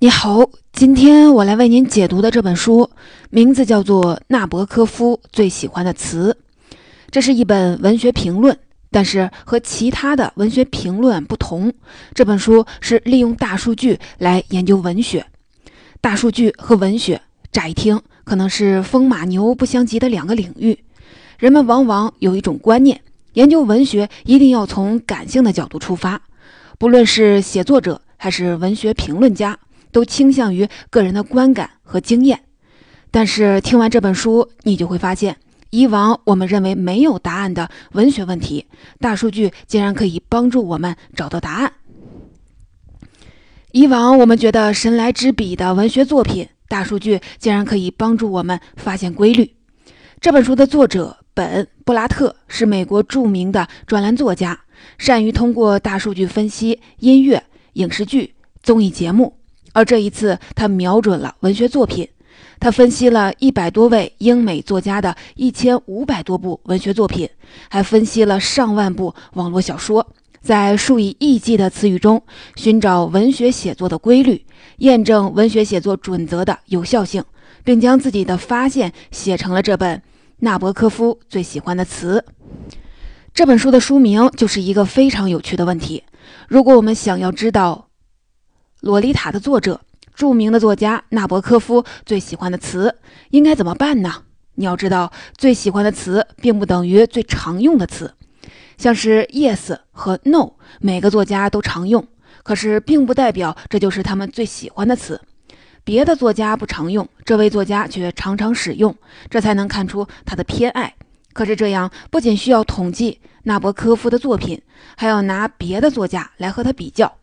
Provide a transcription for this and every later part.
你好，今天我来为您解读的这本书名字叫做《纳博科夫最喜欢的词》，这是一本文学评论，但是和其他的文学评论不同，这本书是利用大数据来研究文学。大数据和文学，乍一听可能是风马牛不相及的两个领域。人们往往有一种观念，研究文学一定要从感性的角度出发，不论是写作者还是文学评论家。都倾向于个人的观感和经验，但是听完这本书，你就会发现，以往我们认为没有答案的文学问题，大数据竟然可以帮助我们找到答案。以往我们觉得神来之笔的文学作品，大数据竟然可以帮助我们发现规律。这本书的作者本·布拉特是美国著名的专栏作家，善于通过大数据分析音乐、影视剧、综艺节目。而这一次，他瞄准了文学作品。他分析了一百多位英美作家的一千五百多部文学作品，还分析了上万部网络小说，在数以亿计的词语中寻找文学写作的规律，验证文学写作准则的有效性，并将自己的发现写成了这本《纳博科夫最喜欢的词》。这本书的书名就是一个非常有趣的问题。如果我们想要知道，《洛丽塔》的作者，著名的作家纳博科夫最喜欢的词应该怎么办呢？你要知道，最喜欢的词并不等于最常用的词，像是 yes 和 no，每个作家都常用，可是并不代表这就是他们最喜欢的词。别的作家不常用，这位作家却常常使用，这才能看出他的偏爱。可是这样不仅需要统计纳博科夫的作品，还要拿别的作家来和他比较。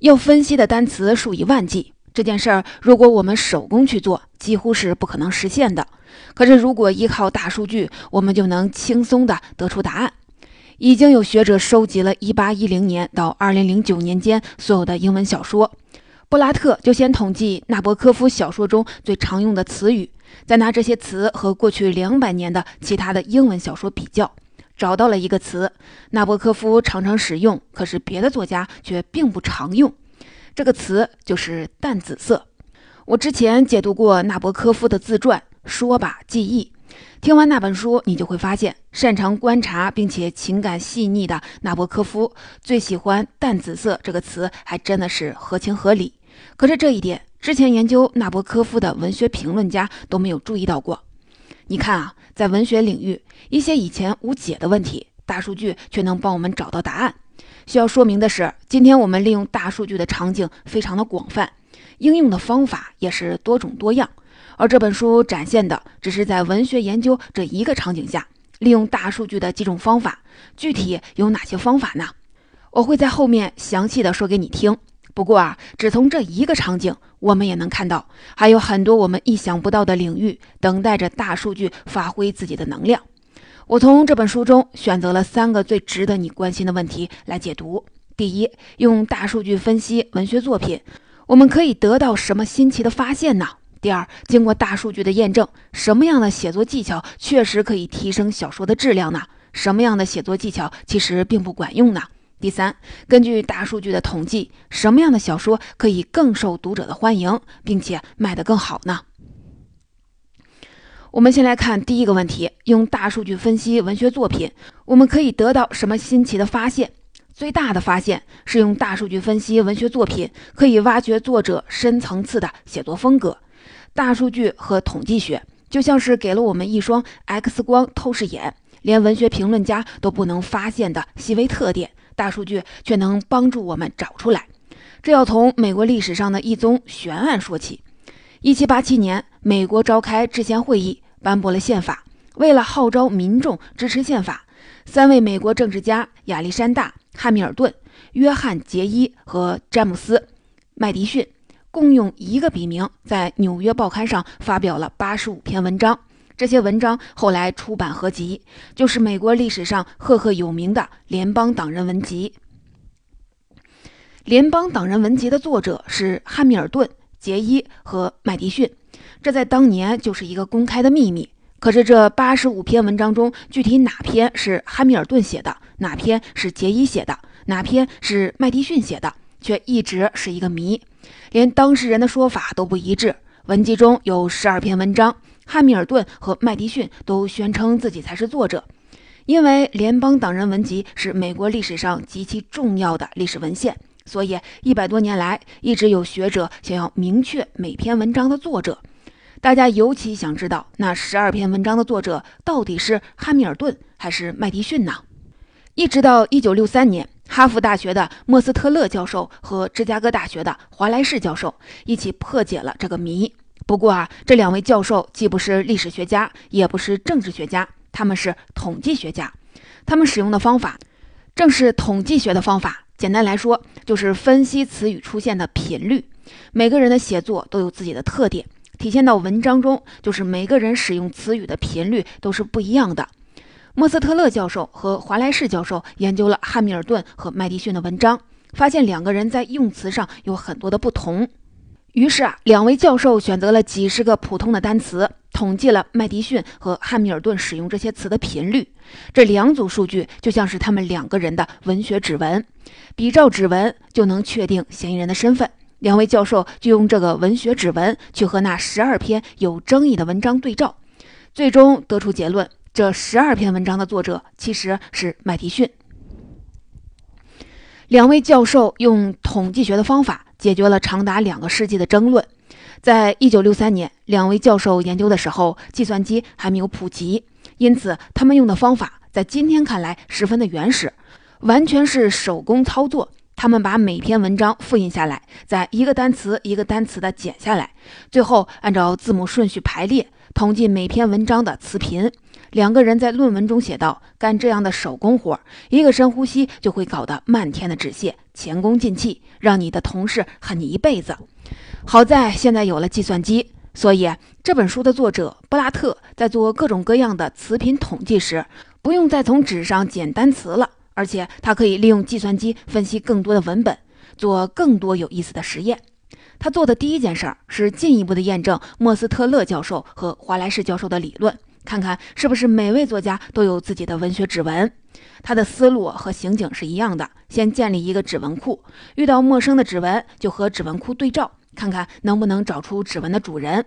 要分析的单词数以万计，这件事儿如果我们手工去做，几乎是不可能实现的。可是如果依靠大数据，我们就能轻松地得出答案。已经有学者收集了1810年到2009年间所有的英文小说，布拉特就先统计纳博科夫小说中最常用的词语，再拿这些词和过去两百年的其他的英文小说比较。找到了一个词，纳博科夫常常使用，可是别的作家却并不常用。这个词就是“淡紫色”。我之前解读过纳博科夫的自传《说吧，记忆》。听完那本书，你就会发现，擅长观察并且情感细腻的纳博科夫最喜欢“淡紫色”这个词，还真的是合情合理。可是这一点，之前研究纳博科夫的文学评论家都没有注意到过。你看啊。在文学领域，一些以前无解的问题，大数据却能帮我们找到答案。需要说明的是，今天我们利用大数据的场景非常的广泛，应用的方法也是多种多样。而这本书展现的只是在文学研究这一个场景下，利用大数据的几种方法。具体有哪些方法呢？我会在后面详细的说给你听。不过啊，只从这一个场景，我们也能看到，还有很多我们意想不到的领域等待着大数据发挥自己的能量。我从这本书中选择了三个最值得你关心的问题来解读：第一，用大数据分析文学作品，我们可以得到什么新奇的发现呢？第二，经过大数据的验证，什么样的写作技巧确实可以提升小说的质量呢？什么样的写作技巧其实并不管用呢？第三，根据大数据的统计，什么样的小说可以更受读者的欢迎，并且卖得更好呢？我们先来看第一个问题：用大数据分析文学作品，我们可以得到什么新奇的发现？最大的发现是用大数据分析文学作品，可以挖掘作者深层次的写作风格。大数据和统计学就像是给了我们一双 X 光透视眼，连文学评论家都不能发现的细微特点。大数据却能帮助我们找出来，这要从美国历史上的一宗悬案说起。一七八七年，美国召开制宪会议，颁布了宪法。为了号召民众支持宪法，三位美国政治家亚历山大·汉密尔顿、约翰·杰伊和詹姆斯·麦迪逊共用一个笔名，在《纽约报刊》上发表了八十五篇文章。这些文章后来出版合集，就是美国历史上赫赫有名的《联邦党人文集》。《联邦党人文集》的作者是汉密尔顿、杰伊和麦迪逊，这在当年就是一个公开的秘密。可是这八十五篇文章中，具体哪篇是汉密尔顿写的，哪篇是杰伊写的，哪篇是麦迪逊写的，却一直是一个谜。连当事人的说法都不一致。文集中有十二篇文章，汉密尔顿和麦迪逊都宣称自己才是作者。因为联邦党人文集是美国历史上极其重要的历史文献，所以一百多年来一直有学者想要明确每篇文章的作者。大家尤其想知道那十二篇文章的作者到底是汉密尔顿还是麦迪逊呢？一直到一九六三年，哈佛大学的莫斯特勒教授和芝加哥大学的华莱士教授一起破解了这个谜。不过啊，这两位教授既不是历史学家，也不是政治学家。他们是统计学家，他们使用的方法正是统计学的方法。简单来说，就是分析词语出现的频率。每个人的写作都有自己的特点，体现到文章中，就是每个人使用词语的频率都是不一样的。莫斯特勒教授和华莱士教授研究了汉密尔顿和麦迪逊的文章，发现两个人在用词上有很多的不同。于是啊，两位教授选择了几十个普通的单词，统计了麦迪逊和汉密尔顿使用这些词的频率。这两组数据就像是他们两个人的文学指纹，比照指纹就能确定嫌疑人的身份。两位教授就用这个文学指纹去和那十二篇有争议的文章对照，最终得出结论：这十二篇文章的作者其实是麦迪逊。两位教授用统计学的方法。解决了长达两个世纪的争论。在一九六三年，两位教授研究的时候，计算机还没有普及，因此他们用的方法在今天看来十分的原始，完全是手工操作。他们把每篇文章复印下来，再一个单词一个单词的剪下来，最后按照字母顺序排列，统计每篇文章的词频。两个人在论文中写道：“干这样的手工活，一个深呼吸就会搞得漫天的纸屑，前功尽弃，让你的同事恨你一辈子。”好在现在有了计算机，所以这本书的作者布拉特在做各种各样的词频统计时，不用再从纸上剪单词了，而且他可以利用计算机分析更多的文本，做更多有意思的实验。他做的第一件事儿是进一步的验证莫斯特勒教授和华莱士教授的理论。看看是不是每位作家都有自己的文学指纹？他的思路和刑警是一样的，先建立一个指纹库，遇到陌生的指纹就和指纹库对照，看看能不能找出指纹的主人。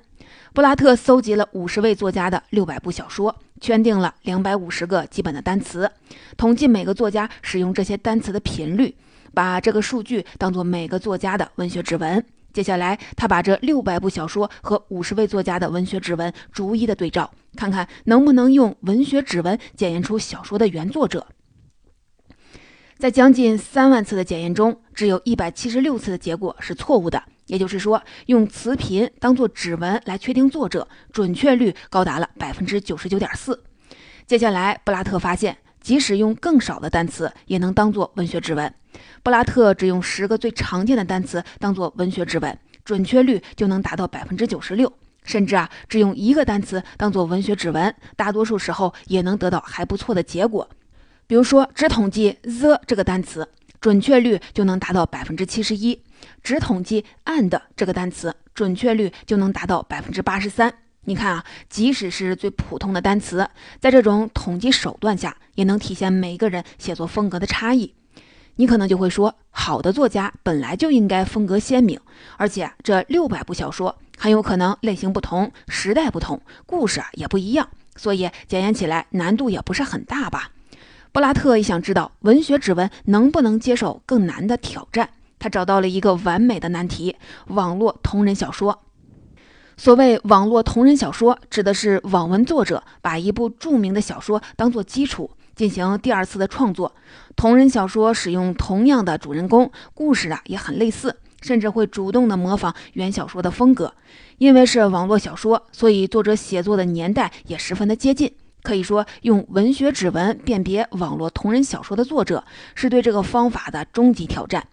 布拉特搜集了五十位作家的六百部小说，圈定了两百五十个基本的单词，统计每个作家使用这些单词的频率，把这个数据当做每个作家的文学指纹。接下来，他把这六百部小说和五十位作家的文学指纹逐一的对照，看看能不能用文学指纹检验出小说的原作者。在将近三万次的检验中，只有一百七十六次的结果是错误的，也就是说，用词频当做指纹来确定作者，准确率高达了百分之九十九点四。接下来，布拉特发现。即使用更少的单词，也能当做文学指纹。布拉特只用十个最常见的单词当做文学指纹，准确率就能达到百分之九十六。甚至啊，只用一个单词当做文学指纹，大多数时候也能得到还不错的结果。比如说，只统计 the 这个单词，准确率就能达到百分之七十一；只统计 and 这个单词，准确率就能达到百分之八十三。你看啊，即使是最普通的单词，在这种统计手段下，也能体现每个人写作风格的差异。你可能就会说，好的作家本来就应该风格鲜明，而且这六百部小说很有可能类型不同、时代不同、故事啊也不一样，所以检验起来难度也不是很大吧？布拉特也想知道文学指纹能不能接受更难的挑战，他找到了一个完美的难题：网络同人小说。所谓网络同人小说，指的是网文作者把一部著名的小说当做基础进行第二次的创作。同人小说使用同样的主人公，故事啊也很类似，甚至会主动的模仿原小说的风格。因为是网络小说，所以作者写作的年代也十分的接近。可以说，用文学指纹辨别网络同人小说的作者，是对这个方法的终极挑战。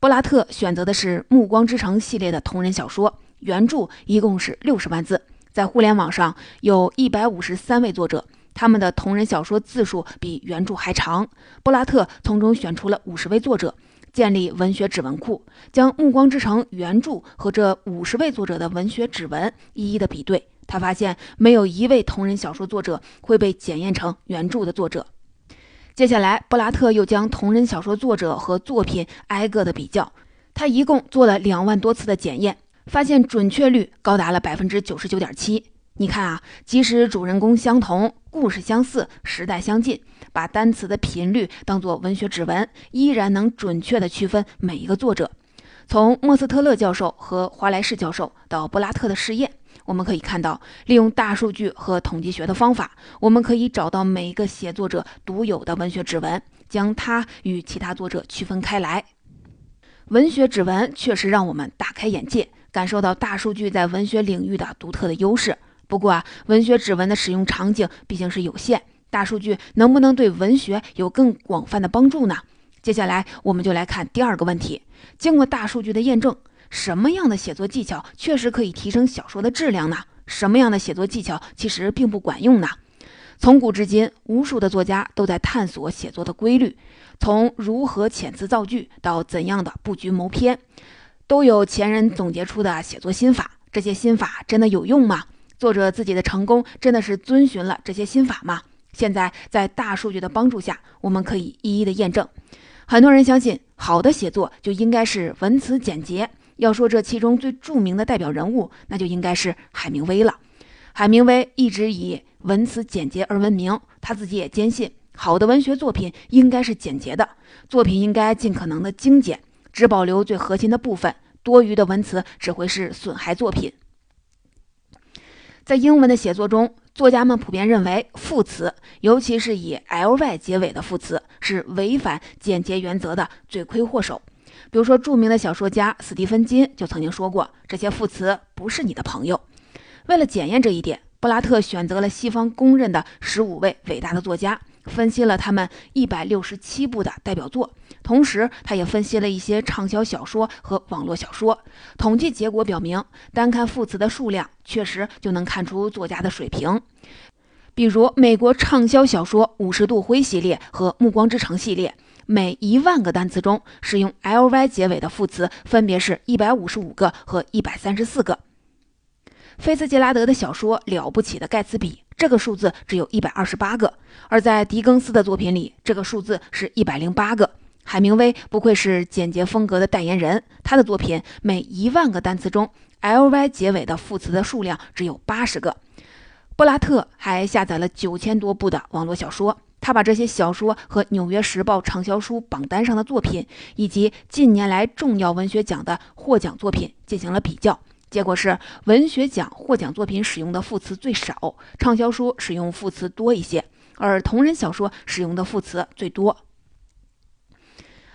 布拉特选择的是《暮光之城》系列的同人小说。原著一共是六十万字，在互联网上有一百五十三位作者，他们的同人小说字数比原著还长。布拉特从中选出了五十位作者，建立文学指纹库，将《暮光之城》原著和这五十位作者的文学指纹一一的比对。他发现没有一位同人小说作者会被检验成原著的作者。接下来，布拉特又将同人小说作者和作品挨个的比较。他一共做了两万多次的检验，发现准确率高达了百分之九十九点七。你看啊，即使主人公相同，故事相似，时代相近，把单词的频率当作文学指纹，依然能准确地区分每一个作者。从莫斯特勒教授和华莱士教授到布拉特的试验，我们可以看到，利用大数据和统计学的方法，我们可以找到每一个写作者独有的文学指纹，将它与其他作者区分开来。文学指纹确实让我们大开眼界，感受到大数据在文学领域的独特的优势。不过啊，文学指纹的使用场景毕竟是有限，大数据能不能对文学有更广泛的帮助呢？接下来我们就来看第二个问题：经过大数据的验证，什么样的写作技巧确实可以提升小说的质量呢？什么样的写作技巧其实并不管用呢？从古至今，无数的作家都在探索写作的规律，从如何遣词造句到怎样的布局谋篇，都有前人总结出的写作心法。这些心法真的有用吗？作者自己的成功真的是遵循了这些心法吗？现在在大数据的帮助下，我们可以一一的验证。很多人相信，好的写作就应该是文辞简洁。要说这其中最著名的代表人物，那就应该是海明威了。海明威一直以文辞简洁而闻名，他自己也坚信，好的文学作品应该是简洁的，作品应该尽可能的精简，只保留最核心的部分，多余的文辞只会是损害作品。在英文的写作中，作家们普遍认为副词，尤其是以 ly 结尾的副词，是违反简洁原则的罪魁祸首。比如说，著名的小说家斯蒂芬金就曾经说过：“这些副词不是你的朋友。”为了检验这一点，布拉特选择了西方公认的十五位伟大的作家。分析了他们一百六十七部的代表作，同时他也分析了一些畅销小说和网络小说。统计结果表明，单看副词的数量，确实就能看出作家的水平。比如，美国畅销小说《五十度灰》系列和《暮光之城》系列，每一万个单词中使用 ly 结尾的副词分别是一百五十五个和一百三十四个。菲茨杰拉德的小说《了不起的盖茨比》。这个数字只有一百二十八个，而在狄更斯的作品里，这个数字是一百零八个。海明威不愧是简洁风格的代言人，他的作品每一万个单词中，ly 结尾的副词的数量只有八十个。布拉特还下载了九千多部的网络小说，他把这些小说和《纽约时报》畅销书榜单上的作品，以及近年来重要文学奖的获奖作品进行了比较。结果是，文学奖获奖作品使用的副词最少，畅销书使用副词多一些，而同人小说使用的副词最多。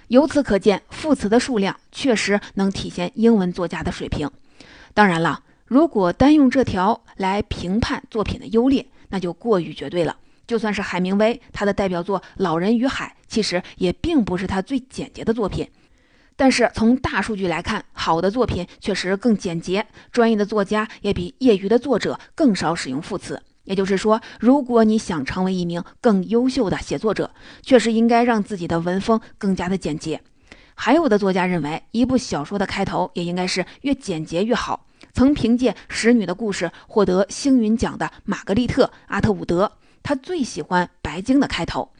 由此可见，副词的数量确实能体现英文作家的水平。当然了，如果单用这条来评判作品的优劣，那就过于绝对了。就算是海明威，他的代表作《老人与海》其实也并不是他最简洁的作品。但是从大数据来看，好的作品确实更简洁，专业的作家也比业余的作者更少使用副词。也就是说，如果你想成为一名更优秀的写作者，确实应该让自己的文风更加的简洁。还有的作家认为，一部小说的开头也应该是越简洁越好。曾凭借《使女的故事》获得星云奖的玛格丽特·阿特伍德，他最喜欢《白鲸》的开头，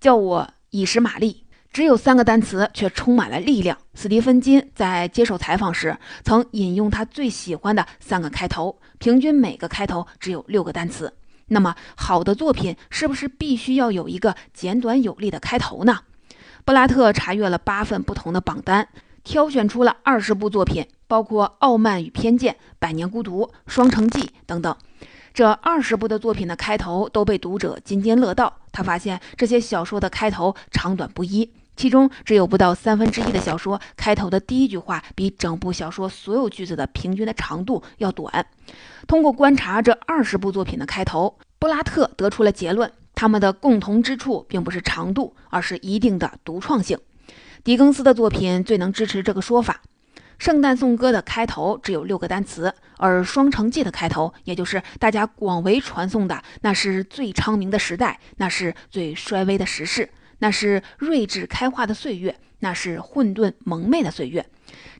叫我以实玛丽。只有三个单词，却充满了力量。斯蒂芬金在接受采访时曾引用他最喜欢的三个开头，平均每个开头只有六个单词。那么，好的作品是不是必须要有一个简短有力的开头呢？布拉特查阅了八份不同的榜单，挑选出了二十部作品，包括《傲慢与偏见》《百年孤独》《双城记》等等。这二十部的作品的开头都被读者津津乐道。他发现这些小说的开头长短不一。其中只有不到三分之一的小说开头的第一句话比整部小说所有句子的平均的长度要短。通过观察这二十部作品的开头，布拉特得出了结论：他们的共同之处并不是长度，而是一定的独创性。狄更斯的作品最能支持这个说法。《圣诞颂歌》的开头只有六个单词，而《双城记》的开头，也就是大家广为传颂的“那是最昌明的时代，那是最衰微的时事”。那是睿智开化的岁月，那是混沌蒙昧的岁月。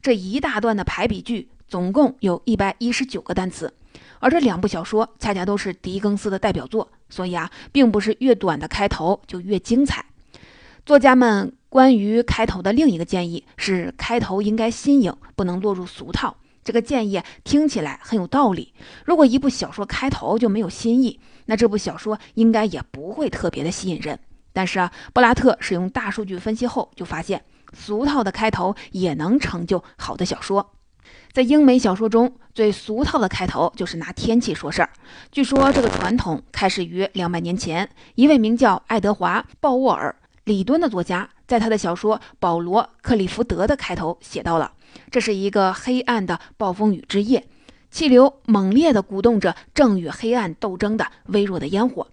这一大段的排比句总共有一百一十九个单词，而这两部小说恰恰都是狄更斯的代表作，所以啊，并不是越短的开头就越精彩。作家们关于开头的另一个建议是，开头应该新颖，不能落入俗套。这个建议听起来很有道理。如果一部小说开头就没有新意，那这部小说应该也不会特别的吸引人。但是啊，布拉特使用大数据分析后，就发现俗套的开头也能成就好的小说。在英美小说中最俗套的开头就是拿天气说事儿。据说这个传统开始于两百年前，一位名叫爱德华·鲍沃尔·里敦的作家，在他的小说《保罗·克利福德》的开头写到了：“这是一个黑暗的暴风雨之夜，气流猛烈地鼓动着正与黑暗斗争的微弱的烟火。”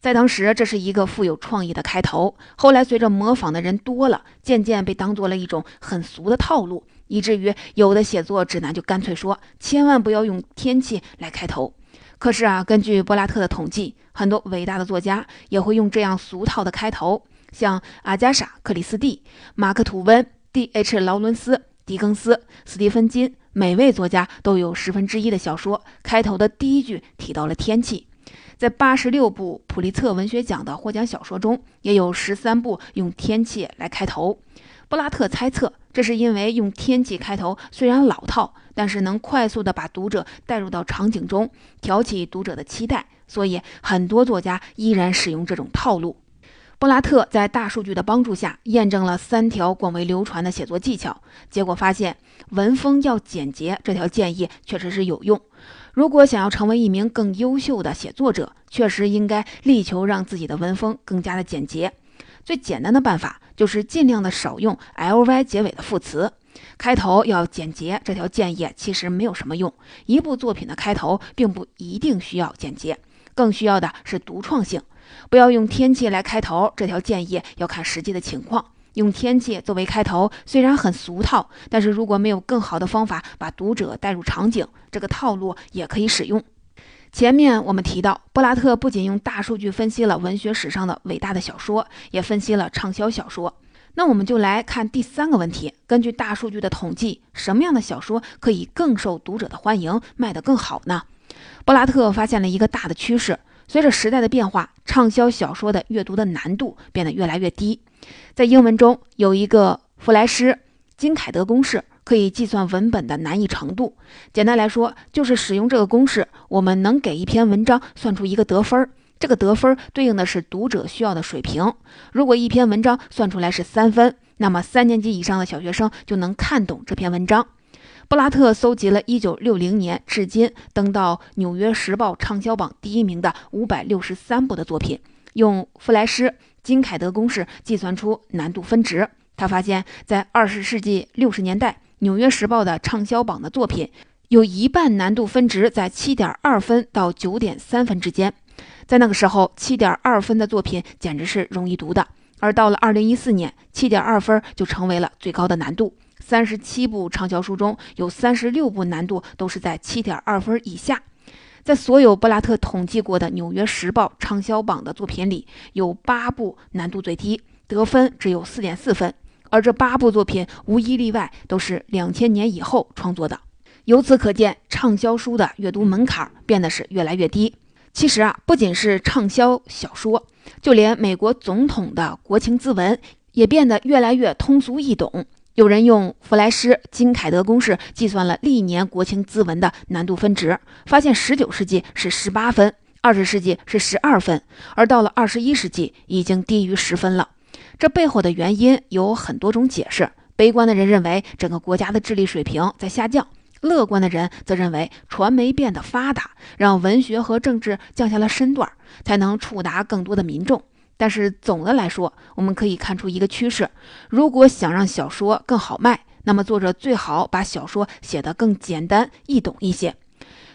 在当时，这是一个富有创意的开头。后来，随着模仿的人多了，渐渐被当做了一种很俗的套路，以至于有的写作指南就干脆说：“千万不要用天气来开头。”可是啊，根据柏拉特的统计，很多伟大的作家也会用这样俗套的开头，像阿加莎·克里斯蒂、马克·吐温、D.H. 劳伦斯、狄更斯、斯蒂芬金，每位作家都有十分之一的小说开头的第一句提到了天气。在八十六部普利策文学奖的获奖小说中，也有十三部用天气来开头。布拉特猜测，这是因为用天气开头虽然老套，但是能快速地把读者带入到场景中，挑起读者的期待，所以很多作家依然使用这种套路。布拉特在大数据的帮助下，验证了三条广为流传的写作技巧，结果发现文风要简洁这条建议确实是有用。如果想要成为一名更优秀的写作者，确实应该力求让自己的文风更加的简洁。最简单的办法就是尽量的少用 ly 结尾的副词，开头要简洁。这条建议其实没有什么用。一部作品的开头并不一定需要简洁，更需要的是独创性。不要用天气来开头，这条建议要看实际的情况。用天气作为开头，虽然很俗套，但是如果没有更好的方法把读者带入场景，这个套路也可以使用。前面我们提到，布拉特不仅用大数据分析了文学史上的伟大的小说，也分析了畅销小说。那我们就来看第三个问题：根据大数据的统计，什么样的小说可以更受读者的欢迎，卖得更好呢？布拉特发现了一个大的趋势：随着时代的变化，畅销小说的阅读的难度变得越来越低。在英文中有一个弗莱施金凯德公式，可以计算文本的难易程度。简单来说，就是使用这个公式，我们能给一篇文章算出一个得分儿。这个得分儿对应的是读者需要的水平。如果一篇文章算出来是三分，那么三年级以上的小学生就能看懂这篇文章。布拉特搜集了1960年至今登到《纽约时报》畅销榜第一名的563部的作品，用弗莱施。金凯德公式计算出难度分值，他发现，在二十世纪六十年代，《纽约时报》的畅销榜的作品有一半难度分值在七点二分到九点三分之间。在那个时候，七点二分的作品简直是容易读的，而到了二零一四年，七点二分就成为了最高的难度。三十七部畅销书中有三十六部难度都是在七点二分以下。在所有布拉特统计过的《纽约时报》畅销榜的作品里，有八部难度最低，得分只有四点四分。而这八部作品无一例外都是两千年以后创作的。由此可见，畅销书的阅读门槛变得是越来越低。其实啊，不仅是畅销小说，就连美国总统的国情咨文也变得越来越通俗易懂。有人用弗莱施金凯德公式计算了历年国情咨文的难度分值，发现十九世纪是十八分，二十世纪是十二分，而到了二十一世纪已经低于十分了。这背后的原因有很多种解释。悲观的人认为整个国家的智力水平在下降，乐观的人则认为传媒变得发达，让文学和政治降下了身段，才能触达更多的民众。但是总的来说，我们可以看出一个趋势：如果想让小说更好卖，那么作者最好把小说写得更简单易懂一些。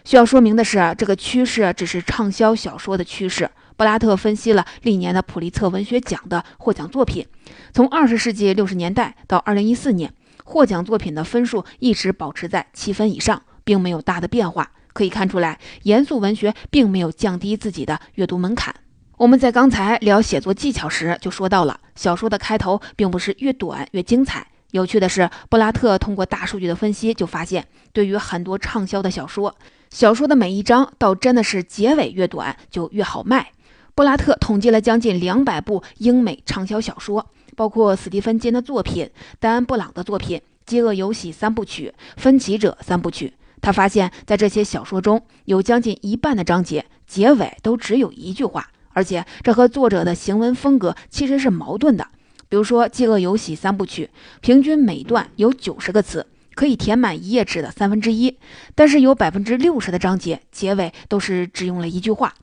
需要说明的是，这个趋势只是畅销小说的趋势。布拉特分析了历年的普利策文学奖的获奖作品，从二十世纪六十年代到二零一四年，获奖作品的分数一直保持在七分以上，并没有大的变化。可以看出来，严肃文学并没有降低自己的阅读门槛。我们在刚才聊写作技巧时就说到了，小说的开头并不是越短越精彩。有趣的是，布拉特通过大数据的分析，就发现，对于很多畅销的小说，小说的每一章倒真的是结尾越短就越好卖。布拉特统计了将近两百部英美畅销小说，包括斯蒂芬金的作品、丹·布朗的作品《饥饿游戏三部曲》《分歧者三部曲》。他发现，在这些小说中有将近一半的章节结尾都只有一句话，而且这和作者的行文风格其实是矛盾的。比如说，《饥饿游戏三部曲》平均每段有九十个词，可以填满一页纸的三分之一，但是有百分之六十的章节结尾都是只用了一句话。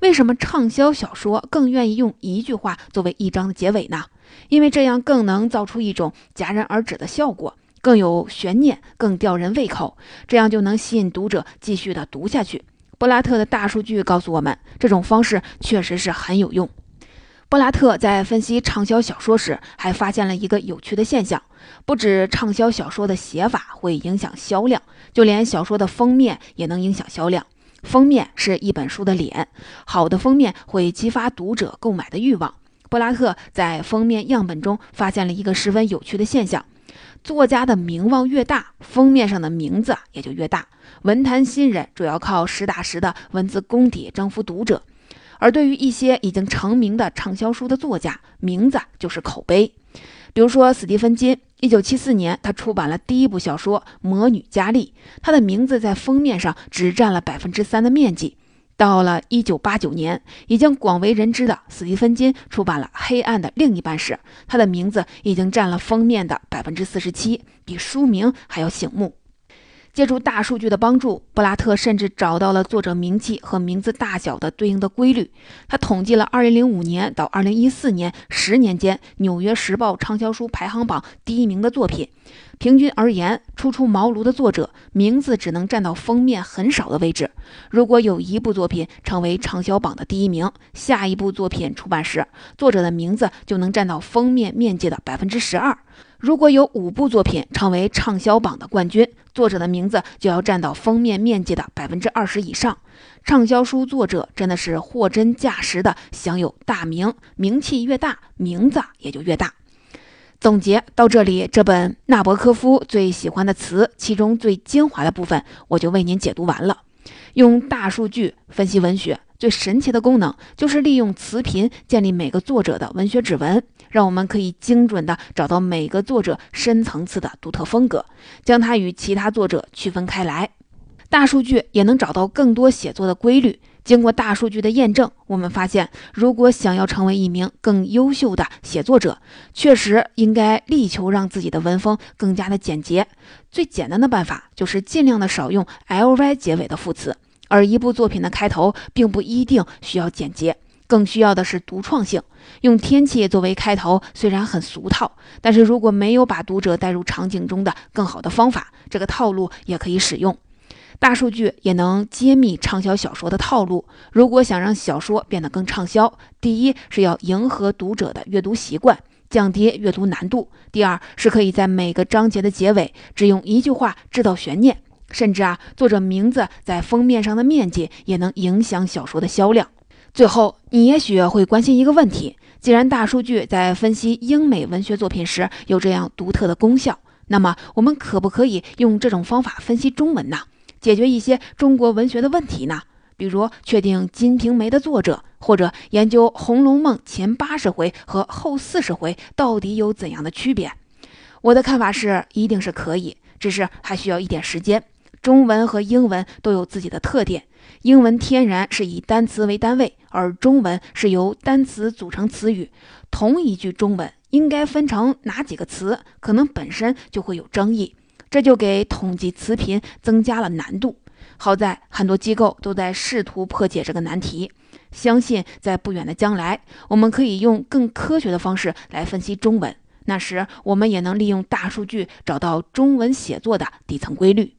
为什么畅销小说更愿意用一句话作为一章的结尾呢？因为这样更能造出一种戛然而止的效果，更有悬念，更吊人胃口，这样就能吸引读者继续的读下去。布拉特的大数据告诉我们，这种方式确实是很有用。布拉特在分析畅销小说时，还发现了一个有趣的现象：不止畅销小说的写法会影响销量，就连小说的封面也能影响销量。封面是一本书的脸，好的封面会激发读者购买的欲望。布拉特在封面样本中发现了一个十分有趣的现象：作家的名望越大，封面上的名字也就越大。文坛新人主要靠实打实的文字功底征服读者，而对于一些已经成名的畅销书的作家，名字就是口碑。比如说，斯蒂芬金，一九七四年，他出版了第一部小说《魔女佳丽》，他的名字在封面上只占了百分之三的面积。到了一九八九年，已经广为人知的斯蒂芬金出版了《黑暗的另一半》时，他的名字已经占了封面的百分之四十七，比书名还要醒目。借助大数据的帮助，布拉特甚至找到了作者名气和名字大小的对应的规律。他统计了2005年到2014年十年间《纽约时报》畅销书排行榜第一名的作品。平均而言，初出茅庐的作者名字只能占到封面很少的位置。如果有一部作品成为畅销榜的第一名，下一部作品出版时，作者的名字就能占到封面面积的百分之十二。如果有五部作品成为畅销榜的冠军，作者的名字就要占到封面面积的百分之二十以上。畅销书作者真的是货真价实的享有大名，名气越大，名字也就越大。总结到这里，这本纳博科夫最喜欢的词，其中最精华的部分，我就为您解读完了。用大数据分析文学。最神奇的功能就是利用词频建立每个作者的文学指纹，让我们可以精准地找到每个作者深层次的独特风格，将它与其他作者区分开来。大数据也能找到更多写作的规律。经过大数据的验证，我们发现，如果想要成为一名更优秀的写作者，确实应该力求让自己的文风更加的简洁。最简单的办法就是尽量的少用 ly 结尾的副词。而一部作品的开头并不一定需要简洁，更需要的是独创性。用天气作为开头虽然很俗套，但是如果没有把读者带入场景中的更好的方法，这个套路也可以使用。大数据也能揭秘畅销小说的套路。如果想让小说变得更畅销，第一是要迎合读者的阅读习惯，降低阅读难度；第二是可以在每个章节的结尾只用一句话制造悬念。甚至啊，作者名字在封面上的面积也能影响小说的销量。最后，你也许会关心一个问题：既然大数据在分析英美文学作品时有这样独特的功效，那么我们可不可以用这种方法分析中文呢？解决一些中国文学的问题呢？比如确定《金瓶梅》的作者，或者研究《红楼梦》前八十回和后四十回到底有怎样的区别？我的看法是，一定是可以，只是还需要一点时间。中文和英文都有自己的特点，英文天然是以单词为单位，而中文是由单词组成词语。同一句中文应该分成哪几个词，可能本身就会有争议，这就给统计词频增加了难度。好在很多机构都在试图破解这个难题，相信在不远的将来，我们可以用更科学的方式来分析中文，那时我们也能利用大数据找到中文写作的底层规律。